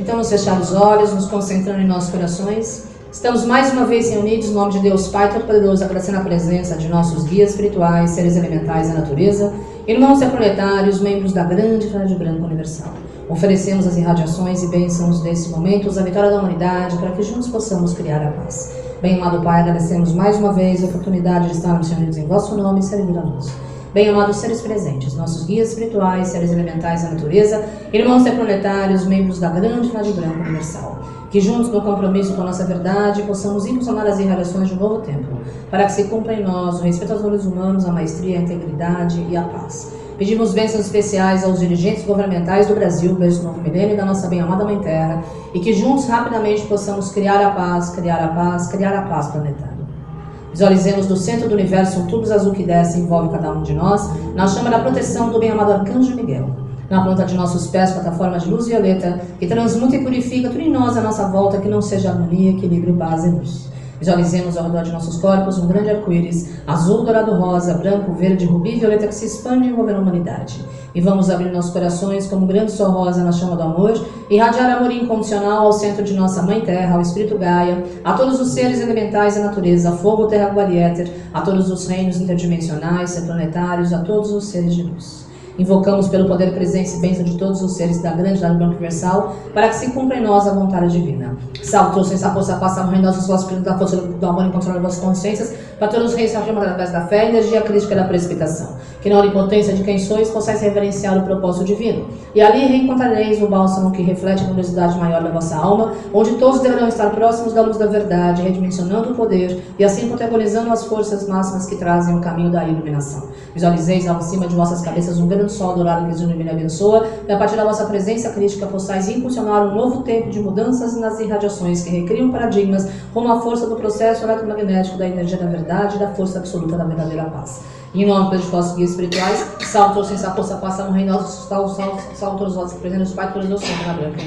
Então, nos fechar os olhos, nos concentrando em nossos corações, estamos mais uma vez reunidos em nome de Deus Pai Todo-Poderoso, agradecendo a presença de nossos guias espirituais, seres elementais da natureza, irmãos planetários, membros da grande Rádio Branca Universal. Oferecemos as irradiações e bênçãos desse momento, a vitória da humanidade, para que juntos possamos criar a paz. Bem, amado Pai, agradecemos mais uma vez a oportunidade de estarmos reunidos em vosso nome e servir a luz. Bem, amados seres presentes, nossos guias espirituais, seres elementais da natureza, irmãos planetários, membros da grande Rádio Branca Universal, que juntos no compromisso com a nossa verdade possamos impulsionar as irradiações de um novo tempo, para que se cumpra em nós o respeito aos valores humanos, a maestria, a integridade e a paz. Pedimos bênçãos especiais aos dirigentes governamentais do Brasil, desde o novo milênio da nossa bem-amada Mãe Terra, e que juntos rapidamente possamos criar a paz, criar a paz, criar a paz planetária. Visualizemos do centro do universo um tubo azul que desce e envolve cada um de nós, na chama da proteção do bem-amado Arcanjo Miguel. Na ponta de nossos pés, plataforma de luz violeta, que transmuta e purifica tudo em nós à nossa volta, que não seja harmonia, equilíbrio, paz e luz. Visualizemos ao redor de nossos corpos um grande arco-íris, azul, dourado, rosa, branco, verde, rubi e violeta que se expande envolvendo a humanidade. E vamos abrir nossos corações como um grande sol rosa na chama do amor, irradiar amor incondicional ao centro de nossa Mãe Terra, ao Espírito Gaia, a todos os seres elementais da natureza, fogo, terra, água e éter, a todos os reinos interdimensionais, planetários, a todos os seres de luz. Invocamos pelo poder, presença e bênção de todos os seres da grande da Universal, para que se cumpra em nós a vontade divina. Salve, sem essa força, passa morrendo nossos vossos da força do amor incondicional das vossas consciências, para todos os reis através da fé, energia crítica da precipitação. Que na onipotência de quem sois, possais reverenciar o propósito divino. E ali reencontrareis o bálsamo que reflete a luminosidade maior da vossa alma, onde todos deverão estar próximos da luz da verdade, redimensionando o poder e assim protagonizando as forças máximas que trazem o caminho da iluminação. Visualizeis ao cima de vossas cabeças um grande do sol dourado que ilumina e abençoa, e a partir da vossa presença crítica possais impulsionar um novo tempo de mudanças nas irradiações que recriam paradigmas rumo à força do processo eletromagnético da energia da verdade e da força absoluta da verdadeira paz. Em nome dos vossos guias espirituais, salve sem força, passa no reino nosso, salve, salve todos vós que presentes, Pai, todos os santos na branca.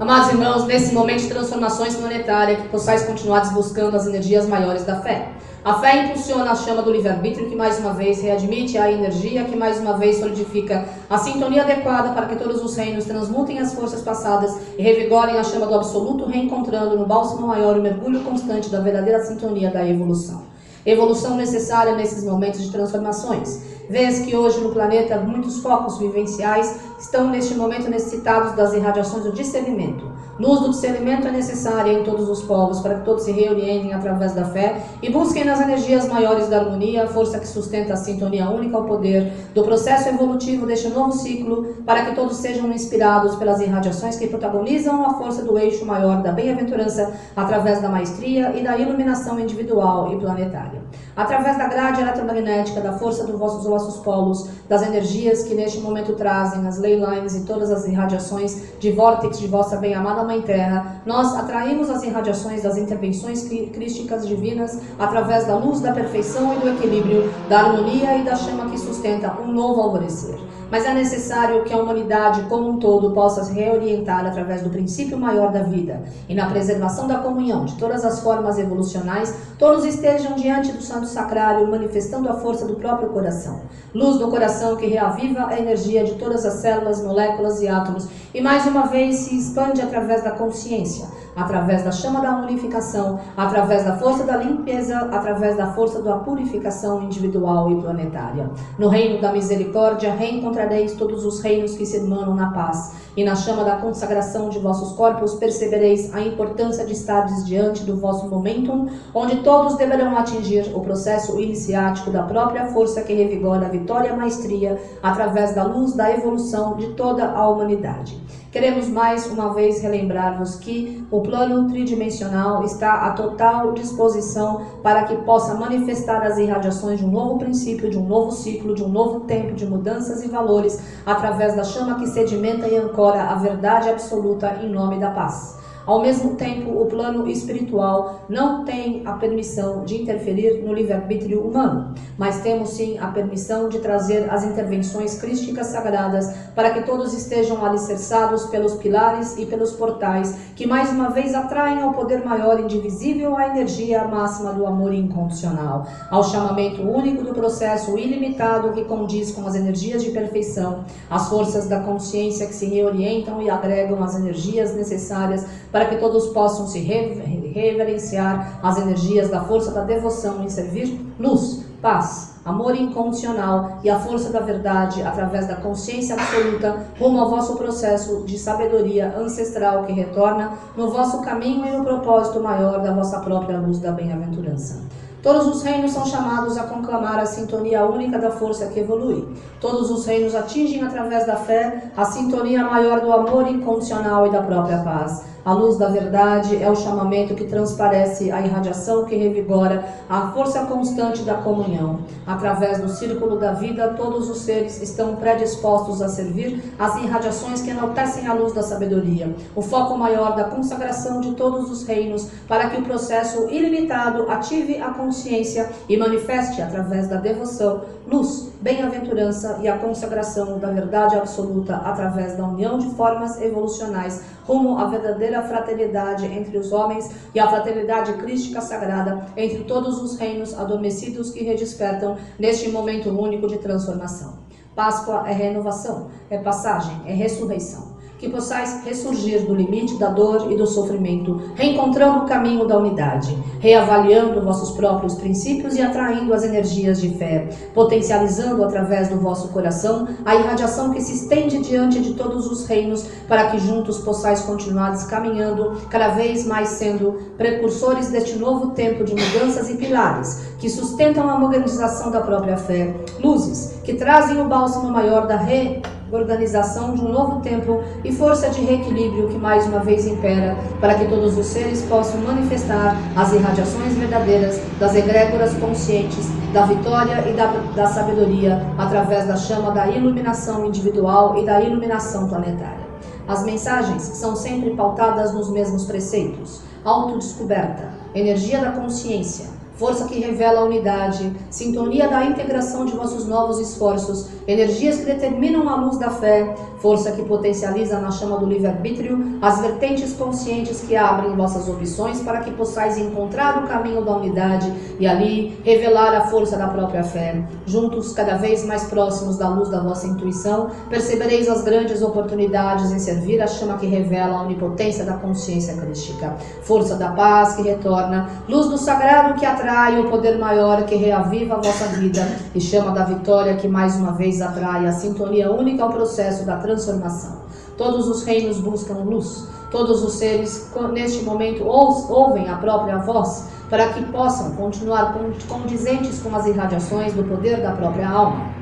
Amados irmãos, nesse momento de transformações planetárias, que possais continuar buscando as energias maiores da fé. A fé impulsiona a chama do livre-arbítrio, que mais uma vez readmite a energia, que mais uma vez solidifica a sintonia adequada para que todos os reinos transmutem as forças passadas e revigorem a chama do absoluto, reencontrando no bálsamo maior o mergulho constante da verdadeira sintonia da evolução. Evolução necessária nesses momentos de transformações. Vês que hoje no planeta muitos focos vivenciais estão neste momento necessitados das irradiações do discernimento. Luz do discernimento é necessária em todos os povos para que todos se reorientem através da fé e busquem nas energias maiores da harmonia a força que sustenta a sintonia única ao poder do processo evolutivo deste novo ciclo, para que todos sejam inspirados pelas irradiações que protagonizam a força do eixo maior da bem-aventurança através da maestria e da iluminação individual e planetária. Através da grade eletromagnética, da força dos vossos, vossos polos, das energias que neste momento trazem as ley lines e todas as irradiações de vórtice de vossa bem-amada Mãe Terra, nós atraímos as irradiações das intervenções crísticas divinas através da luz da perfeição e do equilíbrio, da harmonia e da chama que sustenta um novo alvorecer mas é necessário que a humanidade como um todo possa se reorientar através do princípio maior da vida e na preservação da comunhão de todas as formas evolucionais, todos estejam diante do Santo Sacrário manifestando a força do próprio coração. Luz do coração que reaviva a energia de todas as células, moléculas e átomos e mais uma vez se expande através da consciência através da chama da unificação, através da força da limpeza, através da força da purificação individual e planetária. No reino da misericórdia reencontrareis todos os reinos que se emanam na paz, e na chama da consagração de vossos corpos percebereis a importância de estares diante do vosso momentum, onde todos deverão atingir o processo iniciático da própria força que revigora a vitória e a maestria através da luz da evolução de toda a humanidade. Queremos mais uma vez relembrar-vos que o plano tridimensional está à total disposição para que possa manifestar as irradiações de um novo princípio, de um novo ciclo, de um novo tempo de mudanças e valores através da chama que sedimenta e ancora a verdade absoluta em nome da paz. Ao mesmo tempo, o plano espiritual não tem a permissão de interferir no livre-arbítrio humano, mas temos sim a permissão de trazer as intervenções crísticas sagradas para que todos estejam alicerçados pelos pilares e pelos portais que mais uma vez atraem ao poder maior indivisível a energia máxima do amor incondicional, ao chamamento único do processo ilimitado que condiz com as energias de perfeição, as forças da consciência que se reorientam e agregam as energias necessárias para que todos possam se reverenciar as energias da força da devoção em servir luz, paz, amor incondicional e a força da verdade através da consciência absoluta rumo ao vosso processo de sabedoria ancestral que retorna no vosso caminho e no propósito maior da vossa própria luz da bem-aventurança. Todos os reinos são chamados a conclamar a sintonia única da força que evolui. Todos os reinos atingem através da fé a sintonia maior do amor incondicional e da própria paz. A luz da verdade é o chamamento que transparece a irradiação que revigora a força constante da comunhão. Através do círculo da vida, todos os seres estão predispostos a servir as irradiações que enaltecem a luz da sabedoria, o foco maior da consagração de todos os reinos, para que o processo ilimitado ative a consciência e manifeste através da devoção, luz, bem-aventurança e a consagração da verdade absoluta através da união de formas evolucionais rumo à verdadeira fraternidade entre os homens e à fraternidade crística sagrada entre todos os reinos adormecidos que redespertam neste momento único de transformação. Páscoa é renovação, é passagem, é ressurreição que possais ressurgir do limite da dor e do sofrimento, reencontrando o caminho da unidade, reavaliando vossos próprios princípios e atraindo as energias de fé, potencializando através do vosso coração a irradiação que se estende diante de todos os reinos, para que juntos possais continuar caminhando, cada vez mais sendo precursores deste novo tempo de mudanças e pilares que sustentam a modernização da própria fé, luzes que trazem o bálsamo maior da re organização de um novo tempo e força de reequilíbrio que mais uma vez impera, para que todos os seres possam manifestar as irradiações verdadeiras das egrégoras conscientes da vitória e da, da sabedoria através da chama da iluminação individual e da iluminação planetária. As mensagens são sempre pautadas nos mesmos preceitos: autodescoberta, energia da consciência, força que revela a unidade, sintonia da integração de vossos novos esforços, energias que determinam a luz da fé, força que potencializa na chama do livre-arbítrio as vertentes conscientes que abrem vossas opções para que possais encontrar o caminho da unidade e ali revelar a força da própria fé. Juntos, cada vez mais próximos da luz da vossa intuição, percebereis as grandes oportunidades em servir a chama que revela a onipotência da consciência crística, força da paz que retorna, luz do sagrado que atrai atrai o poder maior que reaviva a vossa vida e chama da vitória que mais uma vez atrai a sintonia única ao processo da transformação. Todos os reinos buscam luz, todos os seres neste momento ouvem a própria voz para que possam continuar condizentes com as irradiações do poder da própria alma.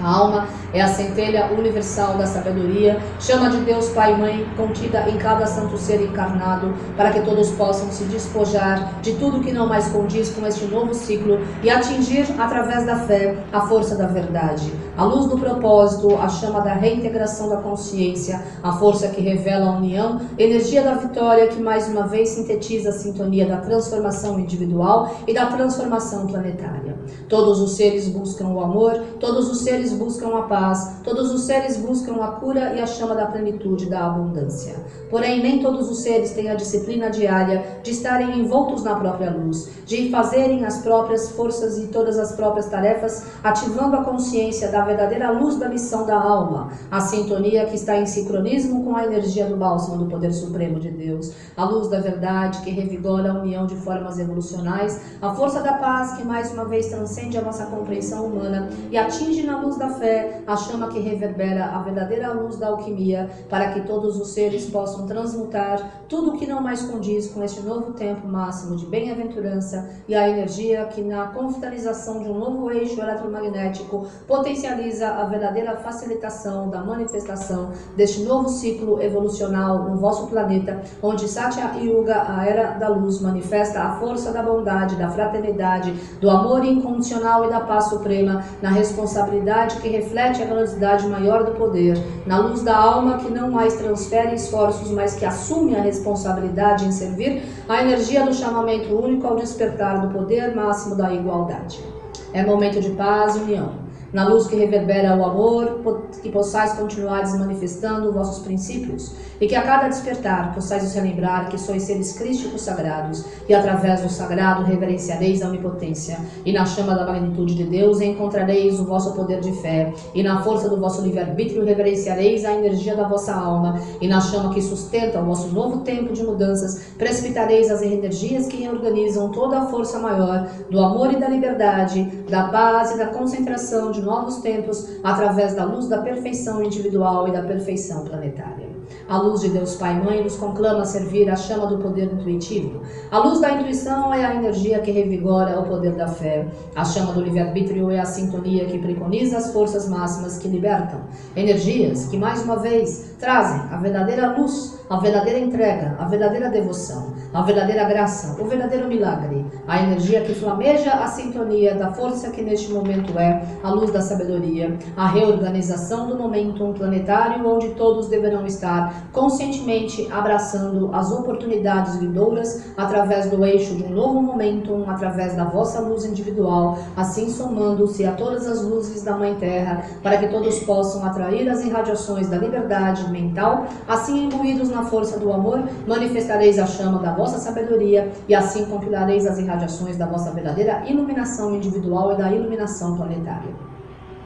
A alma é a centelha universal da sabedoria, chama de Deus Pai e Mãe, contida em cada santo ser encarnado, para que todos possam se despojar de tudo que não mais condiz com este novo ciclo e atingir, através da fé, a força da verdade, a luz do propósito, a chama da reintegração da consciência, a força que revela a união, energia da vitória que mais uma vez sintetiza a sintonia da transformação individual e da transformação planetária. Todos os seres buscam o amor, todos os seres seres buscam a paz, todos os seres buscam a cura e a chama da plenitude da abundância. Porém, nem todos os seres têm a disciplina diária de estarem envoltos na própria luz, de fazerem as próprias forças e todas as próprias tarefas, ativando a consciência da verdadeira luz da missão da alma, a sintonia que está em sincronismo com a energia do bálsamo do poder supremo de Deus, a luz da verdade que revigora a união de formas evolucionais, a força da paz que mais uma vez transcende a nossa compreensão humana e atinge na luz da fé, a chama que reverbera a verdadeira luz da alquimia, para que todos os seres possam transmutar tudo o que não mais condiz com este novo tempo máximo de bem-aventurança e a energia que, na confraternização de um novo eixo eletromagnético, potencializa a verdadeira facilitação da manifestação deste novo ciclo evolucional no vosso planeta, onde Satya Yuga, a era da luz, manifesta a força da bondade, da fraternidade, do amor incondicional e da paz suprema na responsabilidade velocidade que reflete a velocidade maior do poder, na luz da alma que não mais transfere esforços, mas que assume a responsabilidade em servir, a energia do chamamento único ao despertar do poder máximo da igualdade. É momento de paz e união na luz que reverbera o amor, que possais continuar manifestando vossos princípios, e que a cada despertar possais vos relembrar que sois seres crísticos sagrados, e através do sagrado reverenciareis a onipotência, e na chama da magnitude de Deus encontrareis o vosso poder de fé, e na força do vosso livre-arbítrio reverenciareis a energia da vossa alma, e na chama que sustenta o vosso novo tempo de mudanças, precipitareis as energias que reorganizam toda a força maior do amor e da liberdade, da paz e da concentração de novos tempos através da luz da perfeição individual e da perfeição planetária. A luz de Deus Pai e Mãe nos conclama a servir a chama do poder intuitivo. A luz da intuição é a energia que revigora o poder da fé. A chama do livre-arbítrio é a sintonia que preconiza as forças máximas que libertam. Energias que, mais uma vez, trazem a verdadeira luz, a verdadeira entrega, a verdadeira devoção, a verdadeira graça, o verdadeiro milagre, a energia que flameja a sintonia da força que neste momento é a luz da sabedoria, a reorganização do momento planetário onde todos deverão estar conscientemente abraçando as oportunidades vindouras através do eixo de um novo momento, através da vossa luz individual, assim somando-se a todas as luzes da Mãe Terra, para que todos possam atrair as irradiações da liberdade mental, assim imbuídos na força do amor, manifestareis a chama da vossa sabedoria e assim compilareis as irradiações da vossa verdadeira iluminação individual e da iluminação planetária.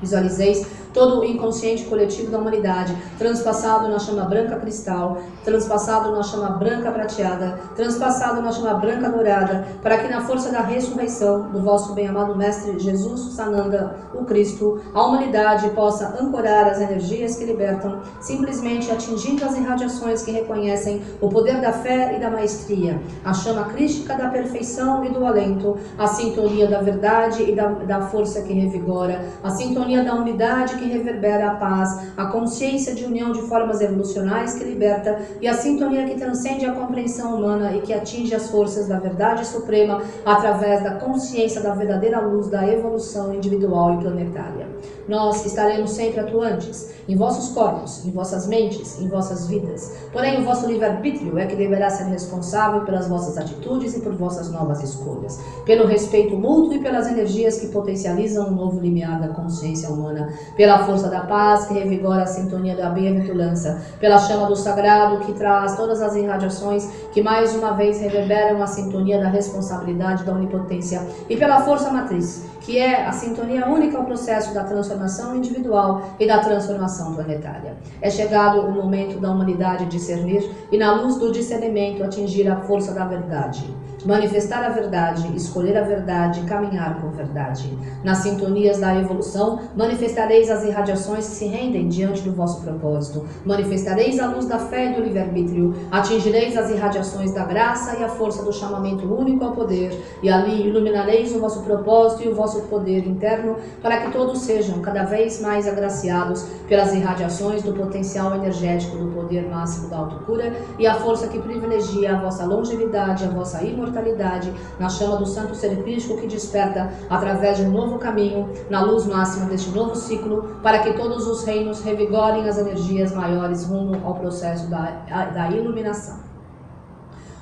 Visualizeis todo o inconsciente coletivo da humanidade, transpassado na chama branca cristal, transpassado na chama branca prateada, transpassado na chama branca dourada, para que na força da ressurreição do vosso bem-amado Mestre Jesus Sananda, o Cristo, a humanidade possa ancorar as energias que libertam, simplesmente atingindo as irradiações que reconhecem o poder da fé e da maestria, a chama crística da perfeição e do alento, a sintonia da verdade e da, da força que revigora, a sintonia da unidade que reverbera a paz, a consciência de união de formas evolucionais que liberta e a sintonia que transcende a compreensão humana e que atinge as forças da verdade suprema através da consciência da verdadeira luz da evolução individual e planetária. Nós estaremos sempre atuantes em vossos corpos, em vossas mentes, em vossas vidas. Porém, o vosso livre-arbítrio é que deverá ser responsável pelas vossas atitudes e por vossas novas escolhas, pelo respeito mútuo e pelas energias que potencializam o novo limiar da consciência humana, pela força da paz que revigora a sintonia da bem-aventurança, pela chama do sagrado que traz todas as irradiações que mais uma vez reverberam a sintonia da responsabilidade da onipotência e pela força matriz, que é a sintonia única ao processo da transformação individual e da transformação planetária. É chegado o momento da humanidade discernir e na luz do discernimento atingir a força da verdade manifestar a verdade, escolher a verdade, caminhar com verdade. Nas sintonias da evolução, manifestareis as irradiações que se rendem diante do vosso propósito. Manifestareis a luz da fé e do livre-arbítrio. Atingireis as irradiações da graça e a força do chamamento único ao poder. E ali iluminareis o vosso propósito e o vosso poder interno, para que todos sejam cada vez mais agraciados pelas irradiações do potencial energético do poder máximo da autocura e a força que privilegia a vossa longevidade, a vossa imortalidade imortalidade, na chama do santo ser crístico que desperta através de um novo caminho, na luz máxima deste novo ciclo, para que todos os reinos revigorem as energias maiores rumo ao processo da, da iluminação.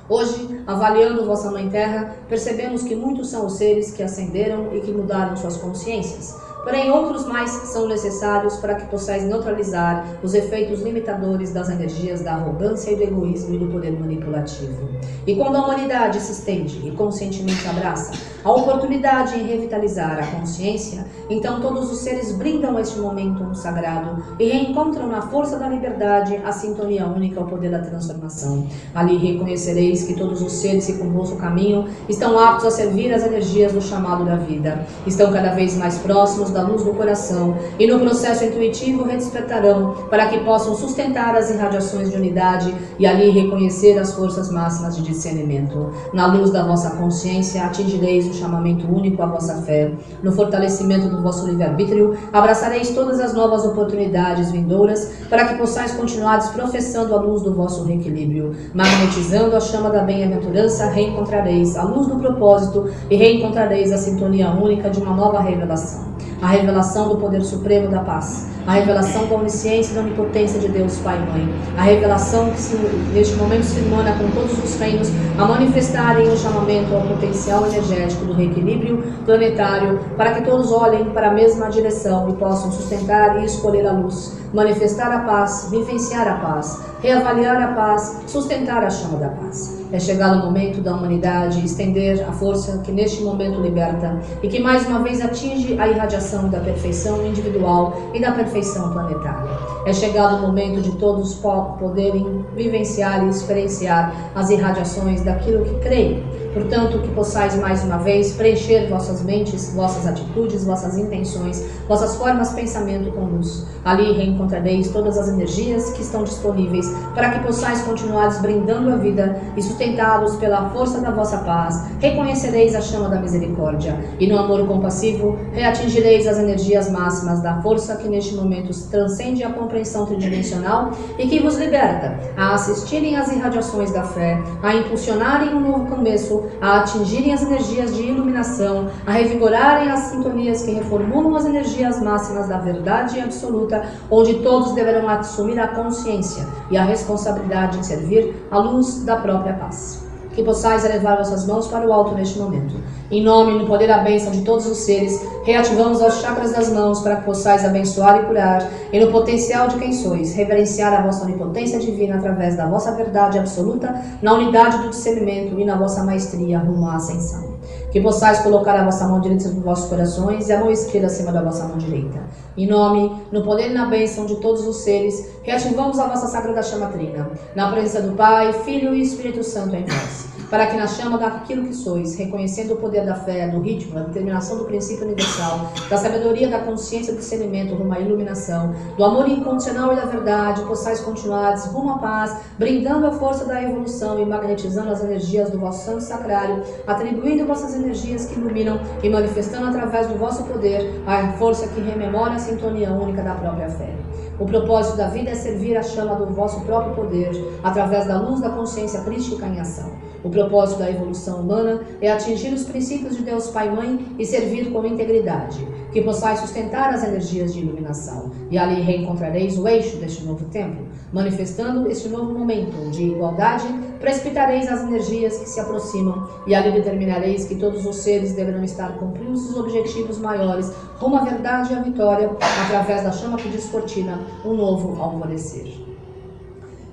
Hoje, avaliando vossa Mãe Terra, percebemos que muitos são os seres que ascenderam e que mudaram suas consciências Porém, outros mais são necessários para que possais neutralizar os efeitos limitadores das energias da arrogância e do egoísmo e do poder manipulativo. E quando a humanidade se estende e conscientemente abraça a oportunidade em revitalizar a consciência, então todos os seres brindam este momento sagrado e reencontram na força da liberdade a sintonia única ao poder da transformação. Ali reconhecereis que todos os seres que convosco caminham estão aptos a servir as energias do chamado da vida, estão cada vez mais próximos da luz do coração e no processo intuitivo redespertarão para que possam sustentar as irradiações de unidade e ali reconhecer as forças máximas de discernimento. Na luz da vossa consciência atingireis o chamamento único à vossa fé. No fortalecimento do vosso livre-arbítrio abraçareis todas as novas oportunidades vindouras para que possais continuar professando a luz do vosso reequilíbrio. Magnetizando a chama da bem-aventurança, reencontrareis a luz do propósito e reencontrareis a sintonia única de uma nova revelação. A revelação do poder supremo da paz, a revelação da onisciência e da onipotência de Deus Pai e Mãe, a revelação que se, neste momento se emana com todos os reinos a manifestarem o chamamento ao potencial energético do reequilíbrio planetário, para que todos olhem para a mesma direção e possam sustentar e escolher a luz, manifestar a paz, vivenciar a paz, reavaliar a paz, sustentar a chama da paz. É chegado o momento da humanidade estender a força que neste momento liberta e que mais uma vez atinge a irradiação da perfeição individual e da perfeição planetária. É chegado o momento de todos poderem vivenciar e experienciar as irradiações daquilo que creem. Portanto, que possais mais uma vez preencher vossas mentes, vossas atitudes, vossas intenções, vossas formas de pensamento com luz. Ali reencontrareis todas as energias que estão disponíveis para que possais continuar brindando a vida e sustentados pela força da vossa paz, reconhecereis a chama da misericórdia e no amor compassivo reatingireis as energias máximas da força que neste momento transcende a compreensão tridimensional e que vos liberta a assistirem às irradiações da fé, a impulsionarem um novo começo, a atingirem as energias de iluminação, a revigorarem as sintonias que reformulam as energias máximas da verdade absoluta, onde todos deverão assumir a consciência e a responsabilidade de servir a luz da própria paz que possais elevar vossas mãos para o alto neste momento. Em nome e no poder da bênção de todos os seres, reativamos os chakras das mãos para que possais abençoar e curar, e no potencial de quem sois, reverenciar a vossa onipotência divina através da vossa verdade absoluta, na unidade do discernimento e na vossa maestria rumo à ascensão. Que possais colocar a vossa mão direita sobre vossos corações e a mão esquerda acima da vossa mão direita. Em nome, no poder e na bênção de todos os seres, reativamos a vossa sagrada chama trina, na presença do Pai, Filho e Espírito Santo em vós para que na chama daquilo que sois, reconhecendo o poder da fé, do ritmo, da determinação do princípio universal, da sabedoria, da consciência, do discernimento, rumo à iluminação, do amor incondicional e da verdade, possais continuar rumo à paz, brindando a força da evolução e magnetizando as energias do vosso santo sacrário, atribuindo vossas energias que iluminam e manifestando através do vosso poder a força que rememora a sintonia única da própria fé. O propósito da vida é servir a chama do vosso próprio poder, através da luz da consciência crística em ação. O propósito da evolução humana é atingir os princípios de Deus Pai e Mãe e servir com integridade, que possais sustentar as energias de iluminação, e ali reencontrareis o eixo deste novo tempo, manifestando este novo momento de igualdade, precipitareis as energias que se aproximam, e ali determinareis que todos os seres deverão estar cumprindo os objetivos maiores rumo à verdade e à vitória, através da chama que descortina um novo alvorecer.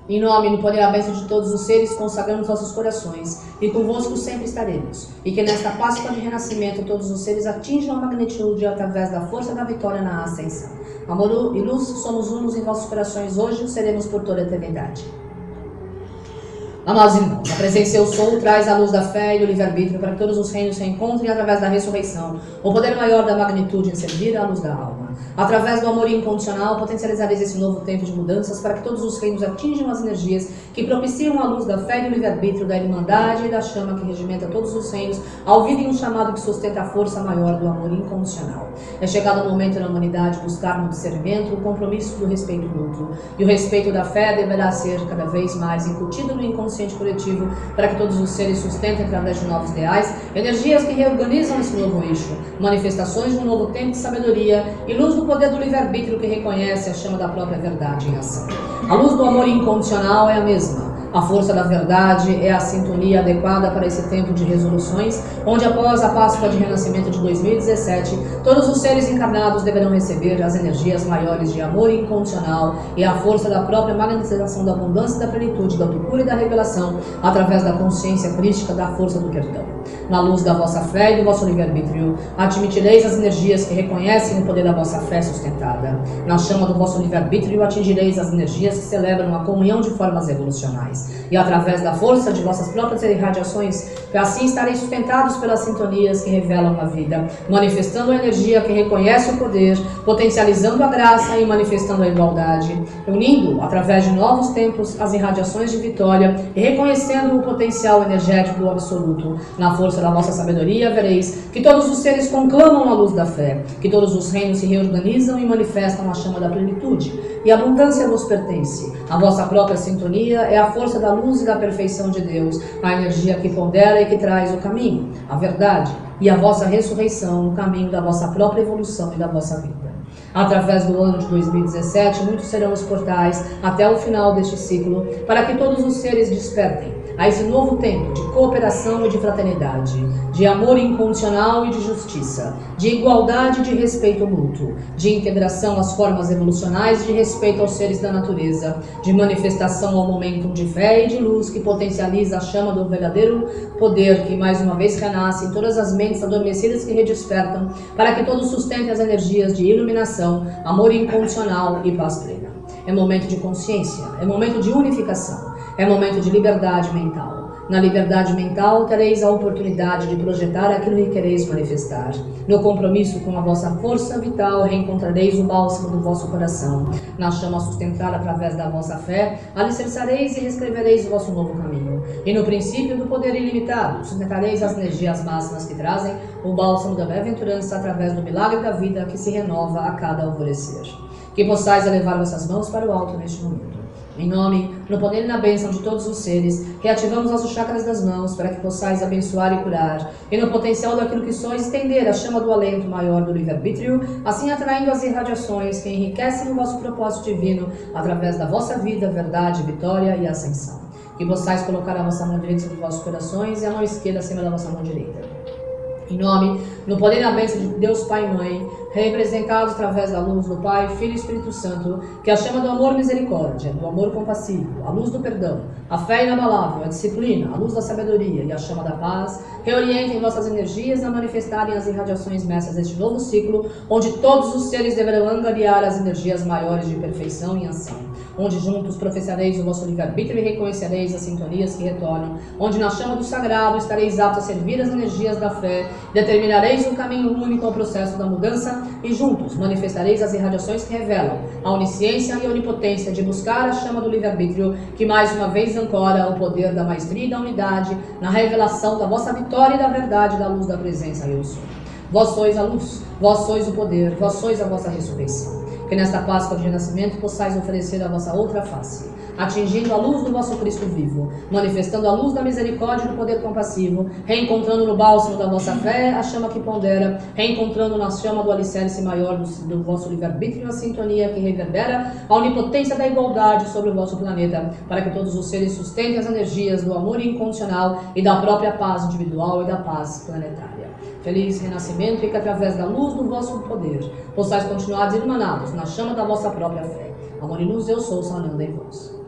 Em nome no poder a bênção de todos os seres, consagramos nossos corações, e convosco sempre estaremos. E que nesta Páscoa de renascimento todos os seres atinjam a magnitude através da força da vitória na ascensão. Amor e luz, somos unos em vossos corações hoje e seremos por toda a eternidade. Amados irmãos, a presença eu sou traz a luz da fé e do livre-arbítrio para que todos os reinos se encontrem através da ressurreição, o poder maior da magnitude em servir à luz da alma. Através do amor incondicional, potencializareis esse novo tempo de mudanças para que todos os reinos atinjam as energias que propiciam a luz da fé e do livre-arbítrio, da irmandade e da chama que regimenta todos os reinos, ao ouvirem um chamado que sustenta a força maior do amor incondicional. É chegado o momento na humanidade buscar no discernimento o compromisso do respeito mútuo. E o respeito da fé deverá ser cada vez mais incutido no inconsciente coletivo para que todos os seres sustentem através de novos ideais, energias que reorganizam esse novo eixo, manifestações de um novo tempo de sabedoria e luz do poder do livre-arbítrio que reconhece a chama da própria verdade em ação. A luz do amor incondicional é a mesma. A força da verdade é a sintonia adequada para esse tempo de resoluções, onde após a Páscoa de Renascimento de 2017, todos os seres encarnados deverão receber as energias maiores de amor incondicional e a força da própria magnetização da abundância, da plenitude, da autocura e da revelação, através da consciência crítica da força do perdão. Na luz da vossa fé e do vosso livre-arbítrio, admitireis as energias que reconhecem o poder da vossa fé sustentada. Na chama do vosso livre-arbítrio, atingireis as energias que celebram a comunhão de formas evolucionais e através da força de vossas próprias irradiações, assim estareis sustentados pelas sintonias que revelam a vida, manifestando a energia que reconhece o poder, potencializando a graça e manifestando a igualdade, unindo, através de novos tempos, as irradiações de vitória e reconhecendo o potencial energético do absoluto. Na força da vossa sabedoria, vereis que todos os seres conclamam a luz da fé, que todos os reinos se reorganizam e manifestam a chama da plenitude, e a abundância vos pertence. A vossa própria sintonia é a força da luz e da perfeição de Deus, a energia que pondera e que traz o caminho, a verdade, e a vossa ressurreição no caminho da vossa própria evolução e da vossa vida. Através do ano de 2017, muitos serão os portais até o final deste ciclo, para que todos os seres despertem a esse novo tempo de cooperação e de fraternidade, de amor incondicional e de justiça, de igualdade e de respeito mútuo, de integração às formas evolucionais de respeito aos seres da natureza, de manifestação ao momento de fé e de luz que potencializa a chama do verdadeiro poder que mais uma vez renasce em todas as mentes adormecidas que redespertam, para que todos sustentem as energias de iluminação, amor incondicional e paz plena. É momento de consciência, é momento de unificação, é momento de liberdade mental. Na liberdade mental, tereis a oportunidade de projetar aquilo que quereis manifestar. No compromisso com a vossa força vital, reencontrareis o bálsamo do vosso coração. Na chama sustentada através da vossa fé, alicerçareis e reescrevereis o vosso novo caminho. E no princípio do poder ilimitado, sustentareis as energias máximas que trazem o bálsamo da bem-aventurança através do milagre da vida que se renova a cada alvorecer. Que possais elevar vossas mãos para o alto neste momento. Em nome, no poder e na bênção de todos os seres, reativamos nossos chakras das mãos para que possais abençoar e curar, e no potencial daquilo que sois estender a chama do alento maior do livre-arbítrio, assim atraindo as irradiações que enriquecem o vosso propósito divino através da vossa vida, verdade, vitória e ascensão. Que possais colocar a vossa mão direita sobre os vossos corações e a mão esquerda acima da vossa mão direita. Em nome, no poder e na bênção de Deus Pai e Mãe, representados através da luz do Pai, Filho e Espírito Santo, que a chama do amor misericórdia, do amor compassivo, a luz do perdão, a fé inabalável, a disciplina, a luz da sabedoria e a chama da paz, reorientem vossas energias a manifestarem as irradiações mestras deste novo ciclo, onde todos os seres deverão angariar as energias maiores de perfeição e ação onde juntos professareis o vosso livre-arbítrio e reconhecereis as sintonias que retornam, onde na chama do sagrado estareis aptos a servir as energias da fé, determinareis um caminho único ao processo da mudança e juntos manifestareis as irradiações que revelam a onisciência e a onipotência de buscar a chama do livre-arbítrio, que mais uma vez ancora o poder da maestria e da unidade na revelação da vossa vitória e da verdade da luz da presença eu sou. Vós sois a luz, vós sois o poder, vós sois a vossa ressurreição que nesta Páscoa de renascimento possais oferecer a vossa outra face, atingindo a luz do vosso Cristo vivo, manifestando a luz da misericórdia e do poder compassivo, reencontrando no bálsamo da vossa fé a chama que pondera, reencontrando na chama do alicerce maior do, do vosso livre-arbítrio a sintonia que reverbera a onipotência da igualdade sobre o vosso planeta, para que todos os seres sustentem as energias do amor incondicional e da própria paz individual e da paz planetária. Feliz renascimento e que através da luz do vosso poder possais continuar irmanados na chama da vossa própria fé. Amor e luz, eu sou sanando em vós.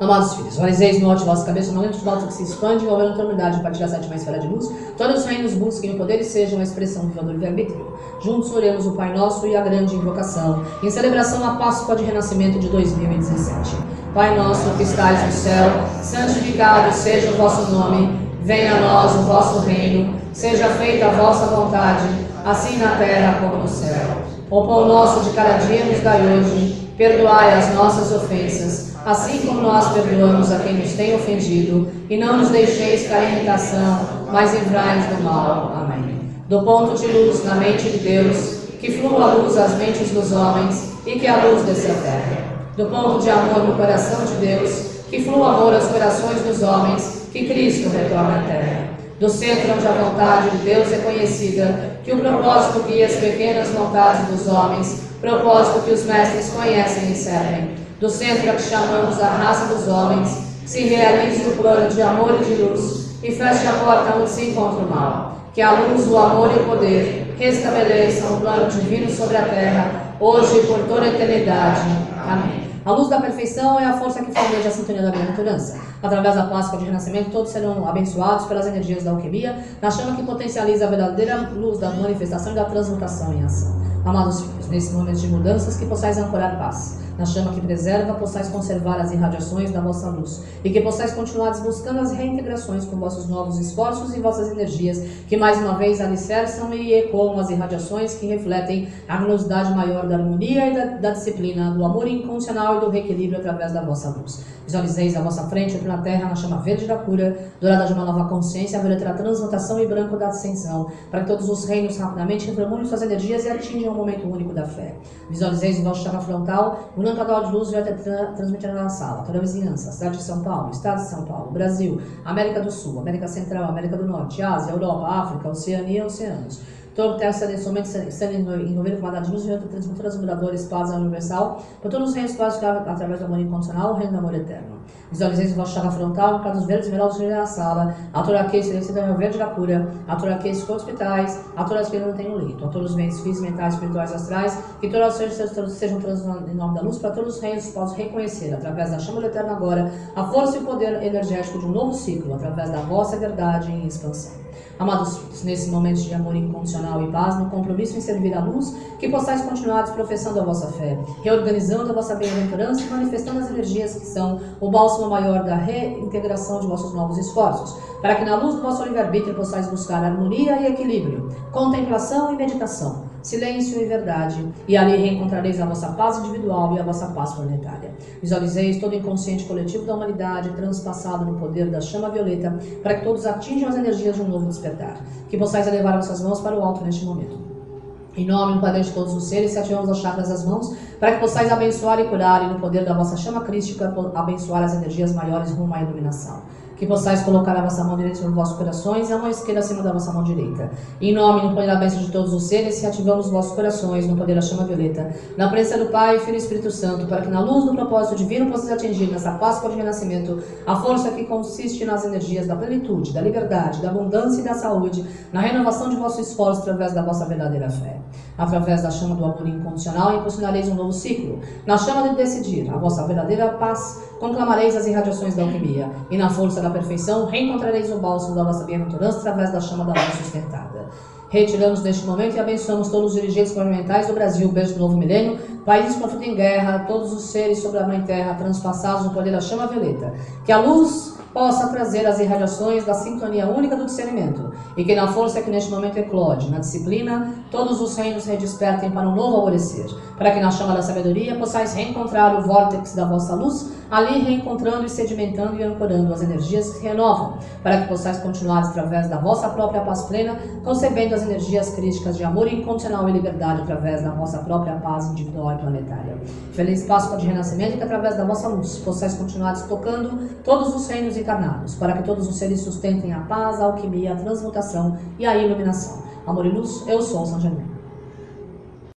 Amados filhos, valizeis no alto de vossa cabeça, no momento de volta que se expande, envolvendo a eternidade a partir da sétima esfera de luz. Todos os reinos busquem o poder e sejam a expressão do livre-arbítrio. Juntos oremos o Pai Nosso e a grande invocação, em celebração à Páscoa de Renascimento de 2017. Pai nosso que estais no céu, santificado seja o vosso nome. Venha a nós o vosso reino, seja feita a vossa vontade, assim na terra como no céu. O pão nosso de cada dia nos dai hoje, perdoai as nossas ofensas, assim como nós perdoamos a quem nos tem ofendido, e não nos deixeis cair em tentação, mas livrai-nos do mal. Amém. Do ponto de luz na mente de Deus, que flua a luz às mentes dos homens, e que a luz desça a terra. Do ponto de amor no coração de Deus, que flua amor aos corações dos homens, que Cristo retorna à terra. Do centro onde a vontade de Deus é conhecida, que o propósito guia as pequenas vontades dos homens, propósito que os mestres conhecem e servem. Do centro a que chamamos a raça dos homens, se realize o plano de amor e de luz, e feche a porta onde se encontra o mal. Que a luz, o amor e o poder restabeleçam o plano divino sobre a terra, hoje e por toda a eternidade. Amém. A luz da perfeição é a força que formeja a sintonia da bem-aventurança. Através da Páscoa de renascimento, todos serão abençoados pelas energias da alquimia, na chama que potencializa a verdadeira luz da manifestação e da transmutação em ação. Amados filhos, nesse momento de mudanças, que possais ancorar paz na chama que preserva, possais conservar as irradiações da vossa luz, e que possais continuar buscando as reintegrações com vossos novos esforços e vossas energias, que mais uma vez alicerçam e ecoam as irradiações que refletem a velocidade maior da harmonia e da, da disciplina, do amor incondicional e do reequilíbrio através da vossa luz. Visualizeis à vossa frente, entre na terra, na chama verde da cura, dourada de uma nova consciência, a verdadeira transmutação e branco da ascensão, para que todos os reinos rapidamente reformulem suas energias e atinjam o momento único da fé. Visualizeis o vosso chakra frontal, Bruno Cadal de Luz vai tra transmitir na sala, toda a vizinhança, cidade de São Paulo, estado de São Paulo, Brasil, América do Sul, América Central, América do Norte, Ásia, Europa, África, Oceania e Oceanos. Todo terça somente sendo envolvido com a de luz outra transmissora miradores, paz universal, por todos os reinos quase através do amor incondicional, o reino do amor eterno. Visualizei vosso chakra frontal, casos verdes, esmeraldas na sala, a toraquei, silêncio da verde da cura, a toraquei, hospitais, a todas que não tem um leito, a todos os meios físicos, mentais, espirituais, astrais, que todas as coisas sejam transformadas em nome da luz, para todos os reinos possam reconhecer, através da chama do eterno agora, a força e o poder energético de um novo ciclo, através da vossa verdade em expansão. Amados nesse momento de amor incondicional e paz, no compromisso em servir a luz, que possais continuar professando a vossa fé, reorganizando a vossa bem-aventurança e manifestando as energias que são o bálsamo maior da reintegração de vossos novos esforços, para que na luz do vosso livre-arbítrio possais buscar harmonia e equilíbrio, contemplação e meditação, silêncio e verdade, e ali reencontrareis a vossa paz individual e a vossa paz planetária. Visualizeis todo o inconsciente coletivo da humanidade transpassado no poder da chama violeta, para que todos atinjam as energias de um novo despertar. Que possais elevar vossas mãos para o alto neste momento. Em nome do Padre de todos os seres, se ativamos as chakras das mãos, para que possais abençoar e curar, e no poder da vossa chama crística, abençoar as energias maiores rumo à iluminação que possais colocar a vossa mão direita sobre vossos corações e a mão esquerda acima da vossa mão direita. Em nome e no poder da bênção de todos os seres, se ativamos os vossos corações no poder da chama violeta, na presença do Pai, Filho e Espírito Santo, para que na luz do propósito divino possais atingir nessa Páscoa de renascimento a força que consiste nas energias da plenitude, da liberdade, da abundância e da saúde, na renovação de vosso esforço através da vossa verdadeira fé. Através da chama do amor incondicional, impulsionareis um novo ciclo. Na chama de decidir, a vossa verdadeira paz, conclamareis as irradiações da alquimia, e na força da perfeição, reencontrareis o bálsamo da vossa bem-aventurança através da chama da luz sustentada. Retiramos neste momento e abençoamos todos os dirigentes governamentais do Brasil, beijo do novo milênio, países conflito em guerra, todos os seres sobre a mãe terra transpassados no poder da chama violeta. Que a luz possa trazer as irradiações da sintonia única do discernimento, e que na força que neste momento eclode, na disciplina, todos os reinos redespertem para um novo alvorecer, para que na chama da sabedoria possais reencontrar o vórtex da vossa luz, ali reencontrando e sedimentando e ancorando as energias renovam, para que possais continuar através da vossa própria paz plena, concebendo as energias críticas de amor incondicional e liberdade através da vossa própria paz individual e planetária. Feliz Páscoa de renascimento que através da vossa luz possais continuar tocando todos os reinos e encarnados, para que todos os seres sustentem a paz, a alquimia, a transmutação e a iluminação. Amor e luz, eu sou São Germain.